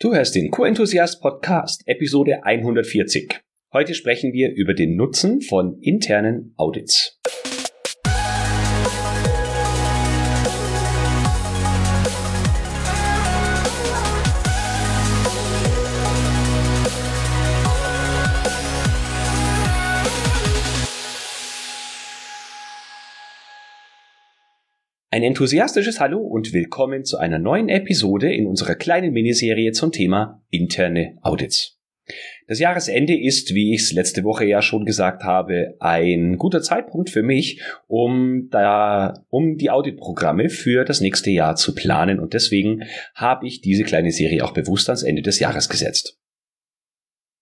Du hörst den Co-Enthusiast Podcast, Episode 140. Heute sprechen wir über den Nutzen von internen Audits. Ein enthusiastisches Hallo und willkommen zu einer neuen Episode in unserer kleinen Miniserie zum Thema interne Audits. Das Jahresende ist, wie ich es letzte Woche ja schon gesagt habe, ein guter Zeitpunkt für mich, um da, um die Auditprogramme für das nächste Jahr zu planen und deswegen habe ich diese kleine Serie auch bewusst ans Ende des Jahres gesetzt.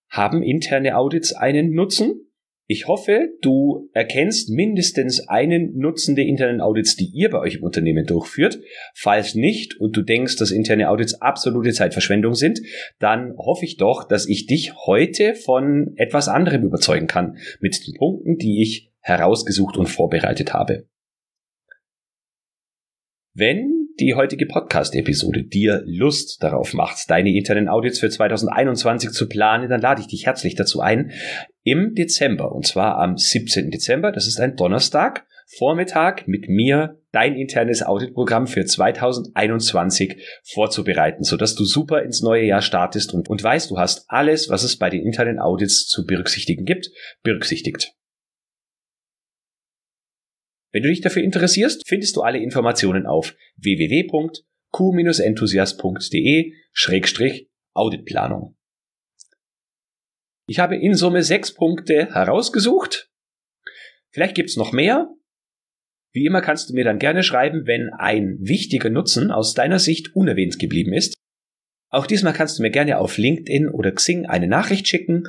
Haben interne Audits einen Nutzen? Ich hoffe, du erkennst mindestens einen Nutzen der internen Audits, die ihr bei euch im Unternehmen durchführt. Falls nicht und du denkst, dass interne Audits absolute Zeitverschwendung sind, dann hoffe ich doch, dass ich dich heute von etwas anderem überzeugen kann mit den Punkten, die ich herausgesucht und vorbereitet habe. Wenn die heutige Podcast-Episode dir Lust darauf macht, deine internen Audits für 2021 zu planen, dann lade ich dich herzlich dazu ein, im Dezember, und zwar am 17. Dezember, das ist ein Donnerstag, Vormittag mit mir dein internes Auditprogramm für 2021 vorzubereiten, sodass du super ins neue Jahr startest und, und weißt, du hast alles, was es bei den internen Audits zu berücksichtigen gibt, berücksichtigt. Wenn du dich dafür interessierst, findest du alle Informationen auf www.q-enthusiast.de-auditplanung. Ich habe in Summe sechs Punkte herausgesucht. Vielleicht gibt's noch mehr. Wie immer kannst du mir dann gerne schreiben, wenn ein wichtiger Nutzen aus deiner Sicht unerwähnt geblieben ist. Auch diesmal kannst du mir gerne auf LinkedIn oder Xing eine Nachricht schicken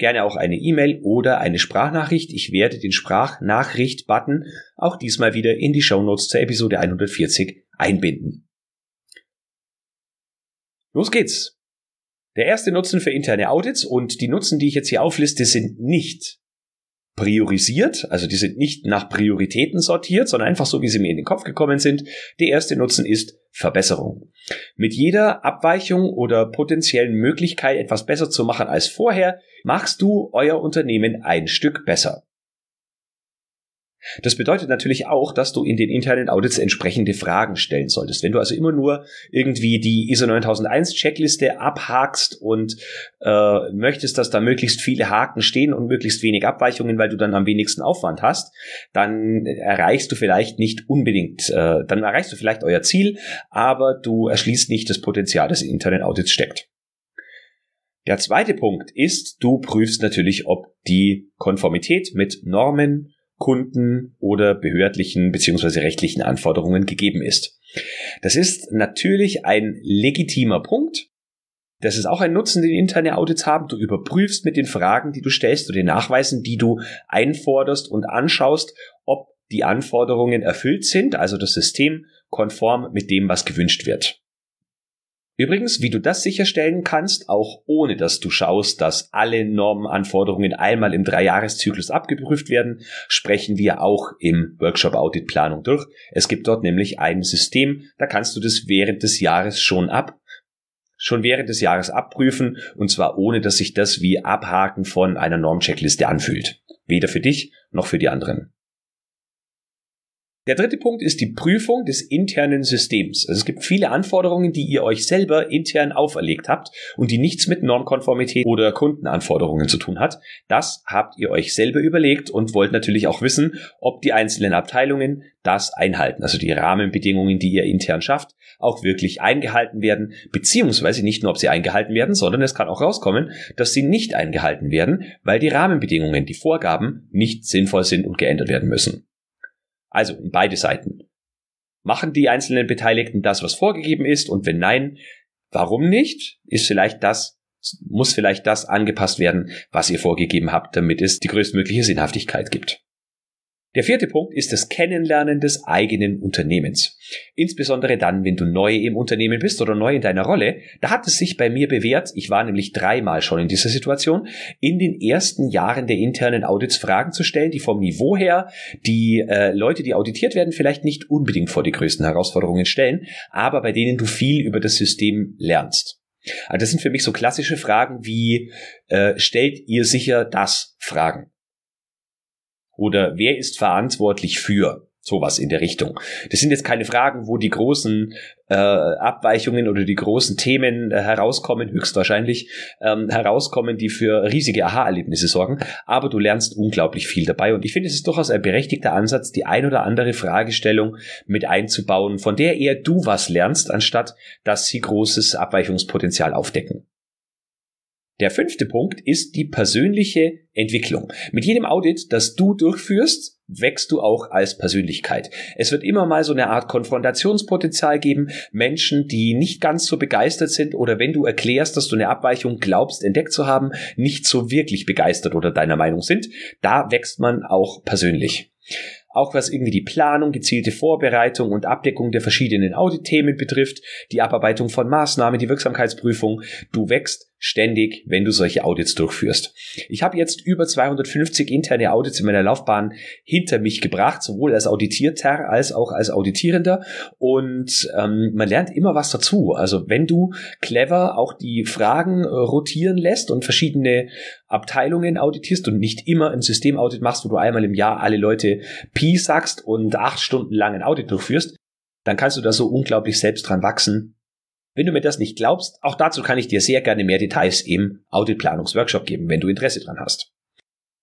gerne auch eine E-Mail oder eine Sprachnachricht. Ich werde den Sprachnachricht-Button auch diesmal wieder in die Show Notes zur Episode 140 einbinden. Los geht's! Der erste Nutzen für interne Audits und die Nutzen, die ich jetzt hier aufliste, sind nicht priorisiert, also die sind nicht nach Prioritäten sortiert, sondern einfach so, wie sie mir in den Kopf gekommen sind. Der erste Nutzen ist Verbesserung. Mit jeder Abweichung oder potenziellen Möglichkeit, etwas besser zu machen als vorher, machst du euer Unternehmen ein Stück besser. Das bedeutet natürlich auch, dass du in den internen Audits entsprechende Fragen stellen solltest. Wenn du also immer nur irgendwie die ISO 9001 Checkliste abhakst und äh, möchtest, dass da möglichst viele Haken stehen und möglichst wenig Abweichungen, weil du dann am wenigsten Aufwand hast, dann erreichst du vielleicht nicht unbedingt, äh, dann erreichst du vielleicht euer Ziel, aber du erschließt nicht das Potenzial, das in internen Audits steckt. Der zweite Punkt ist, du prüfst natürlich, ob die Konformität mit Normen, Kunden oder behördlichen bzw. rechtlichen Anforderungen gegeben ist. Das ist natürlich ein legitimer Punkt. Das ist auch ein Nutzen, den interne Audits haben. Du überprüfst mit den Fragen, die du stellst oder den Nachweisen, die du einforderst und anschaust, ob die Anforderungen erfüllt sind, also das System konform mit dem, was gewünscht wird. Übrigens, wie du das sicherstellen kannst, auch ohne dass du schaust, dass alle Normenanforderungen einmal im Dreijahreszyklus abgeprüft werden, sprechen wir auch im Workshop Audit Planung durch. Es gibt dort nämlich ein System, da kannst du das während des Jahres schon ab schon während des Jahres abprüfen und zwar ohne, dass sich das wie Abhaken von einer Normcheckliste anfühlt. Weder für dich noch für die anderen. Der dritte Punkt ist die Prüfung des internen Systems. Also es gibt viele Anforderungen, die ihr euch selber intern auferlegt habt und die nichts mit Normkonformität oder Kundenanforderungen zu tun hat. Das habt ihr euch selber überlegt und wollt natürlich auch wissen, ob die einzelnen Abteilungen das einhalten. Also die Rahmenbedingungen, die ihr intern schafft, auch wirklich eingehalten werden, beziehungsweise nicht nur, ob sie eingehalten werden, sondern es kann auch rauskommen, dass sie nicht eingehalten werden, weil die Rahmenbedingungen, die Vorgaben nicht sinnvoll sind und geändert werden müssen. Also beide Seiten. Machen die einzelnen Beteiligten das, was vorgegeben ist? Und wenn nein, warum nicht? Ist vielleicht das, muss vielleicht das angepasst werden, was ihr vorgegeben habt, damit es die größtmögliche Sinnhaftigkeit gibt. Der vierte Punkt ist das Kennenlernen des eigenen Unternehmens. Insbesondere dann, wenn du neu im Unternehmen bist oder neu in deiner Rolle. Da hat es sich bei mir bewährt, ich war nämlich dreimal schon in dieser Situation, in den ersten Jahren der internen Audits Fragen zu stellen, die vom Niveau her die äh, Leute, die auditiert werden, vielleicht nicht unbedingt vor die größten Herausforderungen stellen, aber bei denen du viel über das System lernst. Also das sind für mich so klassische Fragen wie äh, stellt ihr sicher das Fragen? Oder wer ist verantwortlich für? Sowas in der Richtung. Das sind jetzt keine Fragen, wo die großen äh, Abweichungen oder die großen Themen äh, herauskommen, höchstwahrscheinlich ähm, herauskommen, die für riesige Aha-Erlebnisse sorgen. Aber du lernst unglaublich viel dabei. Und ich finde, es ist durchaus ein berechtigter Ansatz, die ein oder andere Fragestellung mit einzubauen, von der eher du was lernst, anstatt dass sie großes Abweichungspotenzial aufdecken. Der fünfte Punkt ist die persönliche Entwicklung. Mit jedem Audit, das du durchführst, wächst du auch als Persönlichkeit. Es wird immer mal so eine Art Konfrontationspotenzial geben, Menschen, die nicht ganz so begeistert sind oder wenn du erklärst, dass du eine Abweichung glaubst entdeckt zu haben, nicht so wirklich begeistert oder deiner Meinung sind. Da wächst man auch persönlich. Auch was irgendwie die Planung, gezielte Vorbereitung und Abdeckung der verschiedenen Auditthemen betrifft, die Abarbeitung von Maßnahmen, die Wirksamkeitsprüfung. Du wächst ständig, wenn du solche Audits durchführst. Ich habe jetzt über 250 interne Audits in meiner Laufbahn hinter mich gebracht, sowohl als Auditierter als auch als Auditierender. Und ähm, man lernt immer was dazu. Also wenn du clever auch die Fragen äh, rotieren lässt und verschiedene Abteilungen auditierst und nicht immer ein Systemaudit machst, wo du einmal im Jahr alle Leute Pi sagst und acht Stunden lang ein Audit durchführst, dann kannst du da so unglaublich selbst dran wachsen wenn du mir das nicht glaubst, auch dazu kann ich dir sehr gerne mehr Details im Auditplanungsworkshop geben, wenn du Interesse dran hast.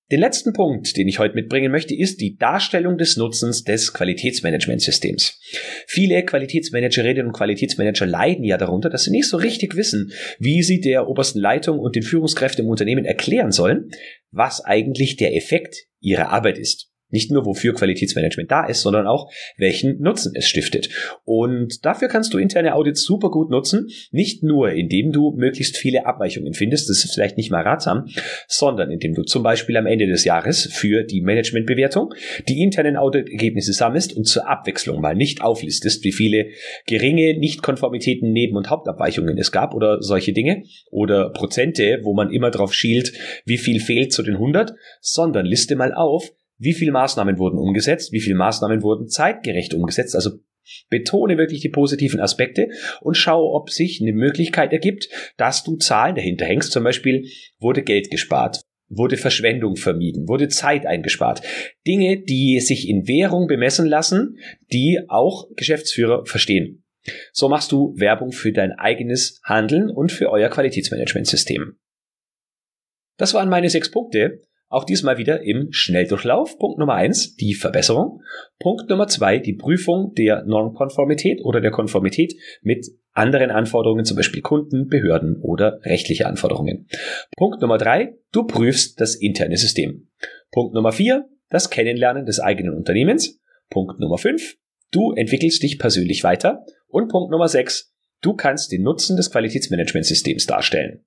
Den letzten Punkt, den ich heute mitbringen möchte, ist die Darstellung des Nutzens des Qualitätsmanagementsystems. Viele Qualitätsmanagerinnen und Qualitätsmanager leiden ja darunter, dass sie nicht so richtig wissen, wie sie der obersten Leitung und den Führungskräften im Unternehmen erklären sollen, was eigentlich der Effekt ihrer Arbeit ist. Nicht nur, wofür Qualitätsmanagement da ist, sondern auch, welchen Nutzen es stiftet. Und dafür kannst du interne Audits super gut nutzen. Nicht nur, indem du möglichst viele Abweichungen findest, das ist vielleicht nicht mal ratsam, sondern indem du zum Beispiel am Ende des Jahres für die Managementbewertung die internen Auditergebnisse sammelst und zur Abwechslung mal nicht auflistest, wie viele geringe Nichtkonformitäten, Neben- und Hauptabweichungen es gab oder solche Dinge oder Prozente, wo man immer drauf schielt, wie viel fehlt zu den 100, sondern liste mal auf, wie viele Maßnahmen wurden umgesetzt, wie viele Maßnahmen wurden zeitgerecht umgesetzt. Also betone wirklich die positiven Aspekte und schaue, ob sich eine Möglichkeit ergibt, dass du Zahlen dahinter hängst. Zum Beispiel wurde Geld gespart, wurde Verschwendung vermieden, wurde Zeit eingespart. Dinge, die sich in Währung bemessen lassen, die auch Geschäftsführer verstehen. So machst du Werbung für dein eigenes Handeln und für euer Qualitätsmanagementsystem. Das waren meine sechs Punkte. Auch diesmal wieder im Schnelldurchlauf. Punkt Nummer eins, die Verbesserung. Punkt Nummer zwei, die Prüfung der Normkonformität oder der Konformität mit anderen Anforderungen, zum Beispiel Kunden, Behörden oder rechtliche Anforderungen. Punkt Nummer drei, du prüfst das interne System. Punkt Nummer vier, das Kennenlernen des eigenen Unternehmens. Punkt Nummer fünf, du entwickelst dich persönlich weiter. Und Punkt Nummer sechs, du kannst den Nutzen des Qualitätsmanagementsystems darstellen.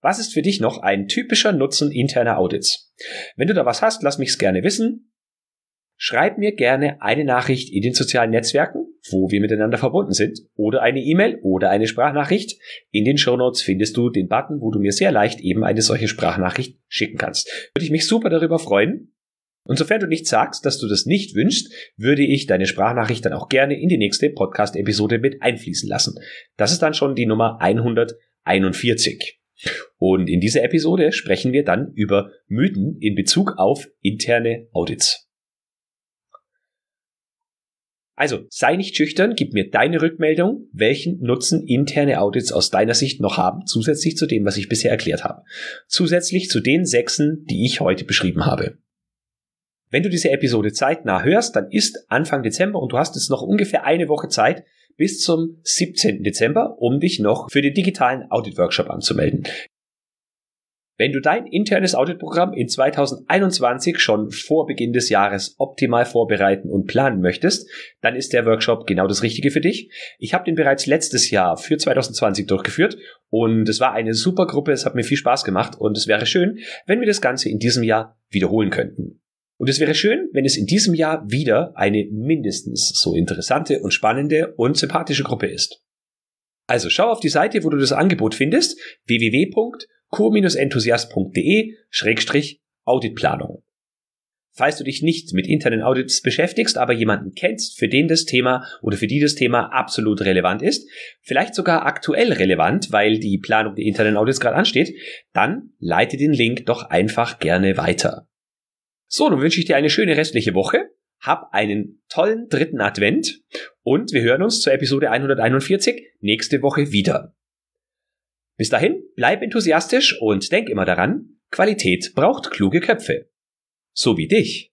Was ist für dich noch ein typischer Nutzen interner Audits? Wenn du da was hast, lass mich's gerne wissen. Schreib mir gerne eine Nachricht in den sozialen Netzwerken, wo wir miteinander verbunden sind, oder eine E-Mail oder eine Sprachnachricht. In den Shownotes findest du den Button, wo du mir sehr leicht eben eine solche Sprachnachricht schicken kannst. Würde ich mich super darüber freuen. Und sofern du nicht sagst, dass du das nicht wünschst, würde ich deine Sprachnachricht dann auch gerne in die nächste Podcast-Episode mit einfließen lassen. Das ist dann schon die Nummer 141. Und in dieser Episode sprechen wir dann über Mythen in Bezug auf interne Audits. Also sei nicht schüchtern, gib mir deine Rückmeldung, welchen Nutzen interne Audits aus deiner Sicht noch haben, zusätzlich zu dem, was ich bisher erklärt habe. Zusätzlich zu den sechsen, die ich heute beschrieben habe. Wenn du diese Episode zeitnah hörst, dann ist Anfang Dezember und du hast jetzt noch ungefähr eine Woche Zeit, bis zum 17. Dezember, um dich noch für den digitalen Audit-Workshop anzumelden. Wenn du dein internes Auditprogramm in 2021 schon vor Beginn des Jahres optimal vorbereiten und planen möchtest, dann ist der Workshop genau das Richtige für dich. Ich habe den bereits letztes Jahr für 2020 durchgeführt und es war eine super Gruppe, es hat mir viel Spaß gemacht und es wäre schön, wenn wir das Ganze in diesem Jahr wiederholen könnten. Und es wäre schön, wenn es in diesem Jahr wieder eine mindestens so interessante und spannende und sympathische Gruppe ist. Also schau auf die Seite, wo du das Angebot findest, www.co-enthusiast.de-auditplanung. Falls du dich nicht mit internen Audits beschäftigst, aber jemanden kennst, für den das Thema oder für die das Thema absolut relevant ist, vielleicht sogar aktuell relevant, weil die Planung der internen Audits gerade ansteht, dann leite den Link doch einfach gerne weiter. So, nun wünsche ich dir eine schöne restliche Woche, hab einen tollen dritten Advent und wir hören uns zur Episode 141 nächste Woche wieder. Bis dahin, bleib enthusiastisch und denk immer daran, Qualität braucht kluge Köpfe so wie dich.